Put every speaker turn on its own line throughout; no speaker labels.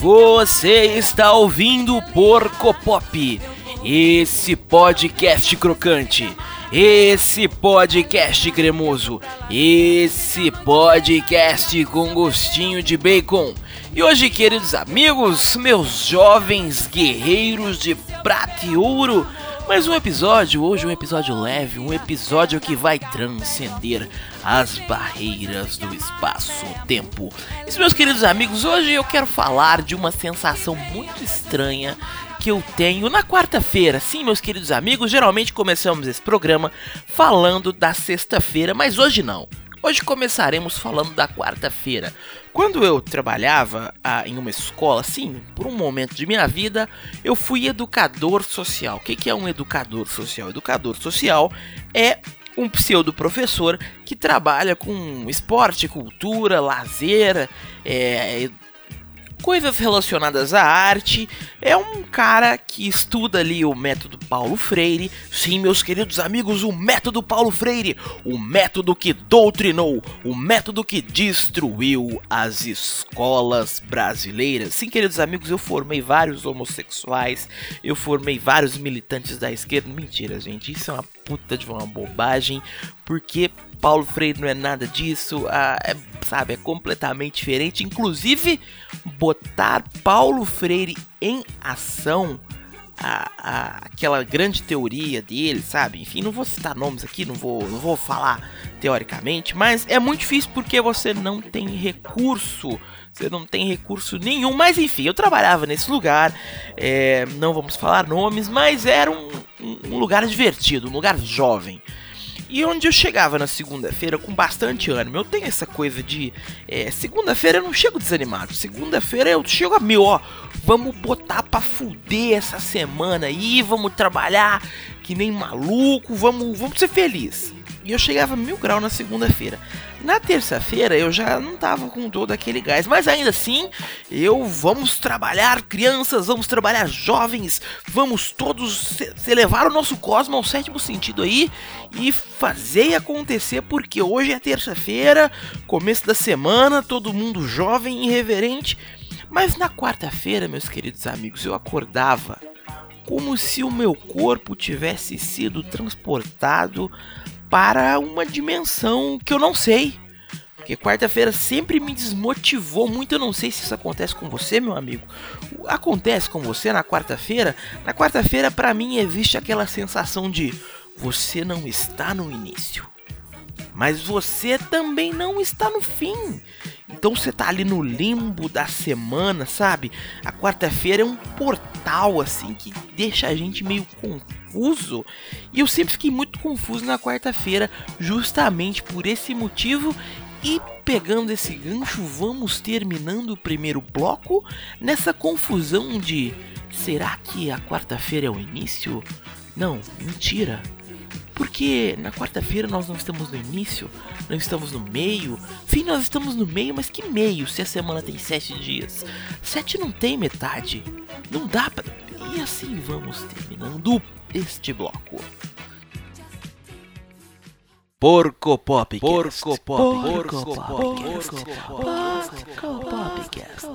Você está ouvindo Porco Pop, esse podcast crocante, esse podcast cremoso, esse podcast com gostinho de bacon. E hoje, queridos amigos, meus jovens guerreiros de prata e ouro, mais um episódio, hoje um episódio leve, um episódio que vai transcender as barreiras do espaço-tempo. E meus queridos amigos, hoje eu quero falar de uma sensação muito estranha que eu tenho na quarta-feira. Sim, meus queridos amigos, geralmente começamos esse programa falando da sexta-feira, mas hoje não. Hoje começaremos falando da quarta-feira. Quando eu trabalhava ah, em uma escola, sim, por um momento de minha vida, eu fui educador social. O que é um educador social? Educador social é um pseudo professor que trabalha com esporte, cultura, lazer, é, coisas relacionadas à arte. É um cara que estuda ali o método Paulo Freire. Sim, meus queridos amigos, o método Paulo Freire, o método que doutrinou, o método que destruiu as escolas brasileiras. Sim, queridos amigos, eu formei vários homossexuais, eu formei vários militantes da esquerda. Mentira, gente, isso é uma puta de uma bobagem, porque Paulo Freire não é nada disso, ah, é, sabe, é completamente diferente. Inclusive, botar Paulo Freire em ação, a, a, aquela grande teoria dele, sabe? Enfim, não vou citar nomes aqui, não vou, não vou falar teoricamente, mas é muito difícil porque você não tem recurso. Você não tem recurso nenhum, mas enfim, eu trabalhava nesse lugar, é, não vamos falar nomes, mas era um, um lugar divertido, um lugar jovem. E onde eu chegava na segunda-feira com bastante ânimo. Eu tenho essa coisa de. É, segunda-feira eu não chego desanimado. Segunda-feira eu chego a mil, ó. Vamos botar pra fuder essa semana aí. Vamos trabalhar que nem maluco. Vamos, vamos ser felizes. E eu chegava mil graus na segunda-feira. Na terça-feira eu já não tava com todo aquele gás, mas ainda assim, eu vamos trabalhar crianças, vamos trabalhar jovens, vamos todos se, se levar o nosso cosmo ao sétimo sentido aí e fazer acontecer, porque hoje é terça-feira, começo da semana, todo mundo jovem e irreverente. Mas na quarta-feira, meus queridos amigos, eu acordava como se o meu corpo tivesse sido transportado para uma dimensão que eu não sei. Porque quarta-feira sempre me desmotivou muito. Eu não sei se isso acontece com você, meu amigo. Acontece com você na quarta-feira? Na quarta-feira, para mim, existe aquela sensação de você não está no início, mas você também não está no fim. Então você tá ali no limbo da semana, sabe? A quarta-feira é um portal assim que deixa a gente meio confuso. E eu sempre fiquei muito confuso na quarta-feira, justamente por esse motivo. E pegando esse gancho, vamos terminando o primeiro bloco nessa confusão de será que a quarta-feira é o início? Não, mentira. Porque na quarta-feira nós não estamos no início, não estamos no meio. Sim, nós estamos no meio, mas que meio se a semana tem sete dias? Sete não tem metade. Não dá pra. E assim vamos terminando este bloco. Porco Pop. Porco Pop. Porco Pop. Porco Popcast.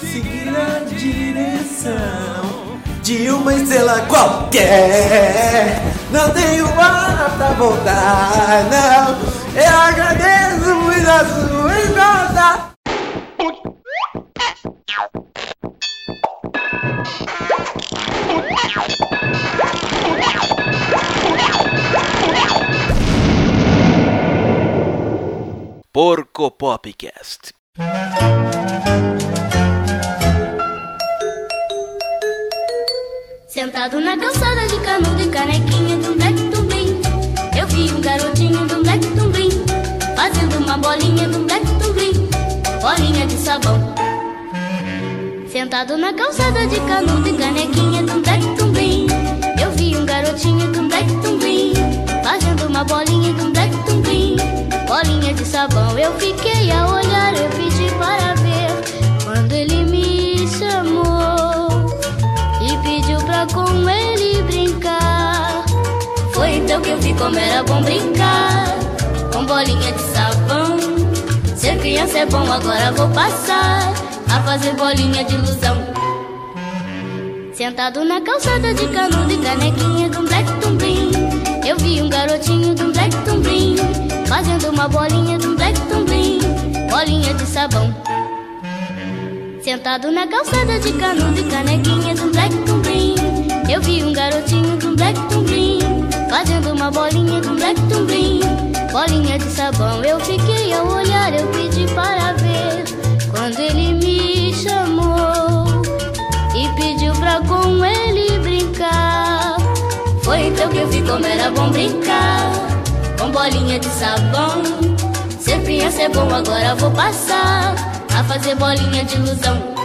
seguir na direção de uma estrela qualquer. Não tenho hora pra voltar, não. Eu agradeço muito a sua escuta.
Porco Popcast.
Sentado na calçada de canudo e canequinha do Black Tumbim. Eu vi um garotinho do Black Tumbim Fazendo uma bolinha do Black Tumbim. Bolinha de sabão. Sentado na calçada de canudo e canequinha do Black Tumbim. Eu vi um garotinho do Black Tumbim Fazendo uma bolinha do Black Tumbim. Bolinha de sabão Eu fiquei a olhar, eu pedi para ver. Quando ele com ele brincar Foi então que eu vi como era bom brincar com bolinha de sabão. Ser criança é bom, agora vou passar a fazer bolinha de ilusão. Sentado na calçada de canudo e canequinha do Black Tumbrim, eu vi um garotinho do Black Tumbrim fazendo uma bolinha do Black Tumbrim, bolinha de sabão. Sentado na calçada de canudo e canequinha eu vi um garotinho do Black Tumbrim fazendo uma bolinha do Black Tumbrim, bolinha de sabão. Eu fiquei a olhar, eu pedi para ver quando ele me chamou e pediu pra com ele brincar. Foi então que eu vi como era bom brincar com bolinha de sabão. Ser criança é bom, agora vou passar a fazer bolinha de ilusão.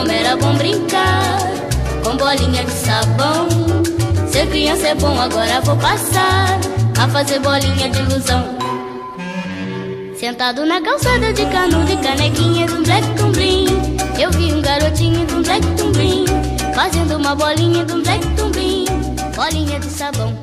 Como era bom brincar com bolinha de sabão. Ser criança é bom, agora vou passar a fazer bolinha de ilusão. Sentado na calçada de canudo e canequinha do Black Tumbrim, eu vi um garotinho do Black Tumbrim fazendo uma bolinha do Black Tumbrim, bolinha de sabão.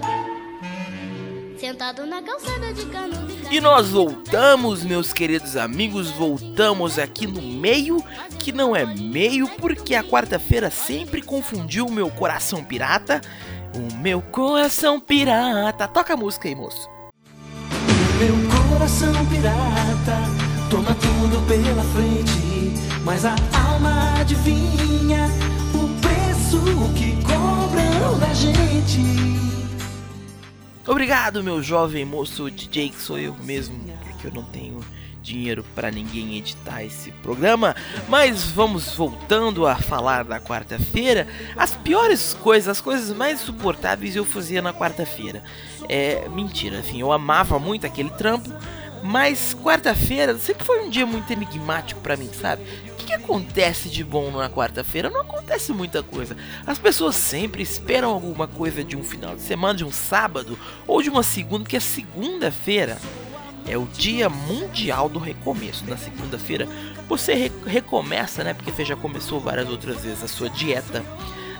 Sentado na calçada de canudo
e nós voltamos, meus queridos amigos, voltamos aqui no meio, que não é meio, porque a quarta-feira sempre confundiu o meu coração pirata. O meu coração pirata. Toca a música aí, moço.
Meu coração pirata toma tudo pela frente, mas a alma adivinha o preço que cobram da gente.
Obrigado, meu jovem moço DJ, que sou eu mesmo, porque eu não tenho dinheiro para ninguém editar esse programa. Mas vamos voltando a falar da quarta-feira. As piores coisas, as coisas mais insuportáveis eu fazia na quarta-feira. É mentira, assim, eu amava muito aquele trampo, mas quarta-feira sempre foi um dia muito enigmático para mim, sabe? Que acontece de bom na quarta-feira? Não acontece muita coisa. As pessoas sempre esperam alguma coisa de um final de semana, de um sábado ou de uma segunda, porque a segunda-feira é o dia mundial do recomeço. Na segunda-feira você re recomeça, né? Porque você já começou várias outras vezes a sua dieta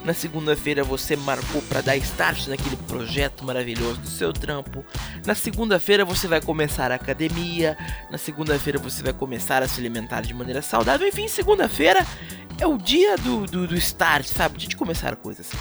na segunda-feira você marcou para dar start naquele projeto maravilhoso do seu trampo. Na segunda-feira você vai começar a academia. Na segunda-feira você vai começar a se alimentar de maneira saudável. Enfim, segunda-feira é o dia do, do, do start, sabe? De começar coisas.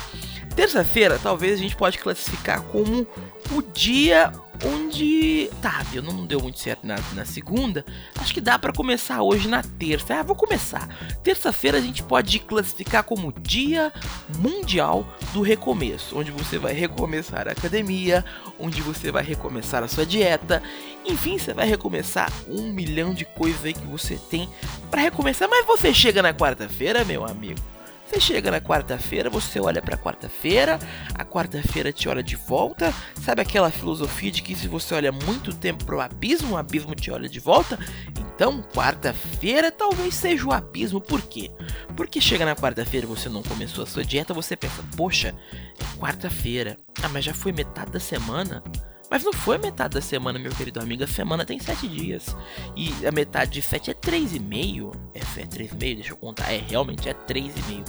Terça-feira, talvez a gente pode classificar como o dia onde. Tá, eu não deu muito certo na, na segunda. Acho que dá para começar hoje na terça. Ah, vou começar. Terça-feira a gente pode classificar como Dia Mundial do Recomeço, onde você vai recomeçar a academia, onde você vai recomeçar a sua dieta. Enfim, você vai recomeçar um milhão de coisas aí que você tem para recomeçar. Mas você chega na quarta-feira, meu amigo você chega na quarta-feira, você olha para quarta-feira, a quarta-feira te olha de volta. Sabe aquela filosofia de que se você olha muito tempo pro abismo, o abismo te olha de volta? Então, quarta-feira talvez seja o abismo. Por quê? Porque chega na quarta-feira, você não começou a sua dieta, você pensa: "Poxa, é quarta-feira. Ah, mas já foi metade da semana?" Mas não foi metade da semana, meu querido amigo. A semana tem sete dias. E a metade de sete é três e meio. É, é três e meio, deixa eu contar. É, realmente é três e meio.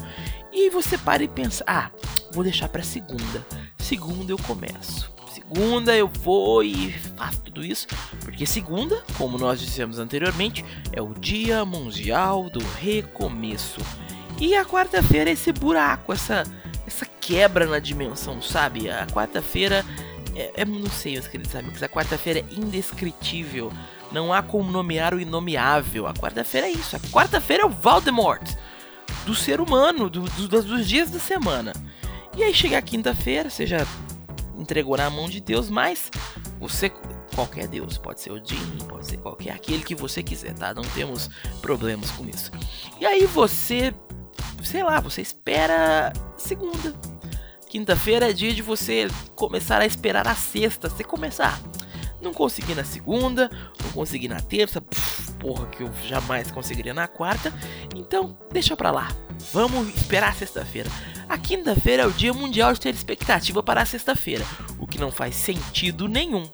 E você para e pensa, ah, vou deixar para segunda. Segunda eu começo. Segunda eu vou e faço tudo isso. Porque segunda, como nós dissemos anteriormente, é o dia mundial do recomeço. E a quarta-feira é esse buraco, essa, essa quebra na dimensão, sabe? A quarta-feira é, é, não sei, meus queridos amigos, a quarta-feira é indescritível. Não há como nomear o inomeável. A quarta-feira é isso. A quarta-feira é o Voldemort do ser humano, do, do, dos dias da semana. E aí chega a quinta-feira, você já entregou na mão de Deus, mas você qualquer Deus, pode ser o Jin, pode ser qualquer aquele que você quiser, tá? Não temos problemas com isso. E aí você, sei lá, você espera segunda Quinta-feira é dia de você começar a esperar a sexta. Você começar. Não consegui na segunda, não consegui na terça, porra, que eu jamais conseguiria na quarta. Então, deixa pra lá. Vamos esperar a sexta-feira. A quinta-feira é o dia mundial de ter expectativa para a sexta-feira, o que não faz sentido nenhum.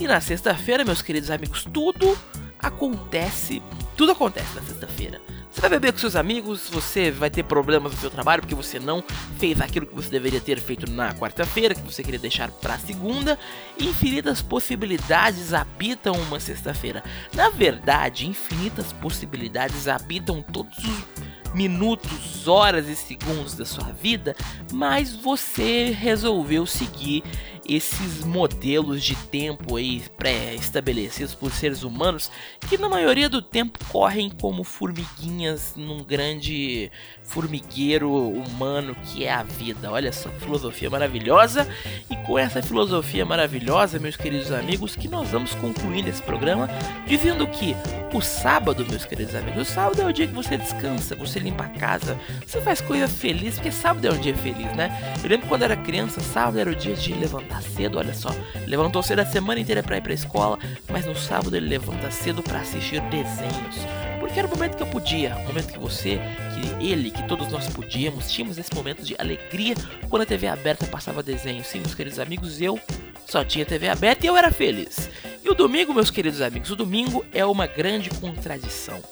E na sexta-feira, meus queridos amigos, tudo acontece, tudo acontece na sexta-feira. Você vai beber com seus amigos, você vai ter problemas no seu trabalho porque você não fez aquilo que você deveria ter feito na quarta-feira, que você queria deixar para segunda. Infinitas possibilidades habitam uma sexta-feira. Na verdade, infinitas possibilidades habitam todos os minutos, horas e segundos da sua vida, mas você resolveu seguir esses modelos de tempo aí pré-estabelecidos por seres humanos que na maioria do tempo correm como formiguinhas num grande formigueiro humano que é a vida. Olha só, filosofia maravilhosa. E com essa filosofia maravilhosa, meus queridos amigos, que nós vamos concluindo esse programa dizendo que o sábado, meus queridos amigos, o sábado é o dia que você descansa, você limpa a casa, você faz coisa feliz, porque sábado é um dia feliz, né? Eu lembro quando era criança, sábado era o dia de levantar cedo, olha só. Levantou cedo a semana inteira para ir pra escola, mas no sábado ele levanta cedo para assistir desenhos. Porque era o momento que eu podia, o momento que você, que ele, que todos nós podíamos, tínhamos esse momento de alegria quando a TV aberta passava desenho. Sim, meus queridos amigos, eu só tinha TV aberta e eu era feliz. E o domingo, meus queridos amigos, o domingo é uma grande contradição.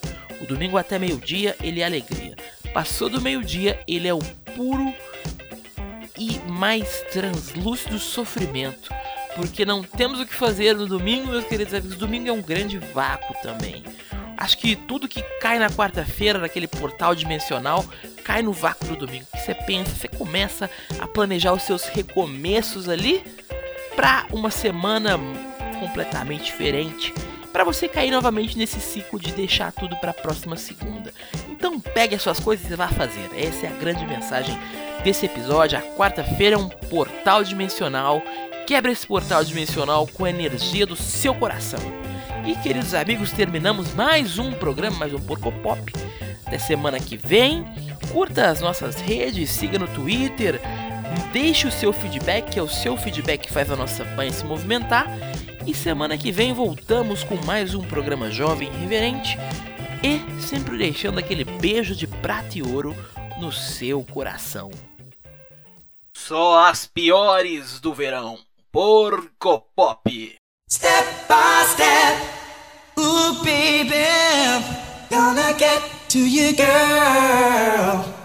O domingo até meio-dia ele é alegria. Passou do meio-dia, ele é o puro mais translúcido sofrimento. Porque não temos o que fazer no domingo, meus queridos amigos. Domingo é um grande vácuo também. Acho que tudo que cai na quarta-feira, naquele portal dimensional, cai no vácuo do domingo. Você pensa, você começa a planejar os seus recomeços ali para uma semana completamente diferente, para você cair novamente nesse ciclo de deixar tudo para a próxima segunda. Então pegue as suas coisas e vá fazer. Essa é a grande mensagem desse episódio. A quarta-feira é um portal dimensional. Quebra esse portal dimensional com a energia do seu coração. E queridos amigos, terminamos mais um programa, mais um Porco Pop. Até semana que vem. Curta as nossas redes, siga no Twitter, deixe o seu feedback, que é o seu feedback que faz a nossa banha se movimentar. E semana que vem voltamos com mais um programa jovem reverente e sempre deixando aquele beijo de prata e ouro no seu coração. Só as piores do verão. Porco Pop.
Step by step, ooh baby, gonna get to you, girl.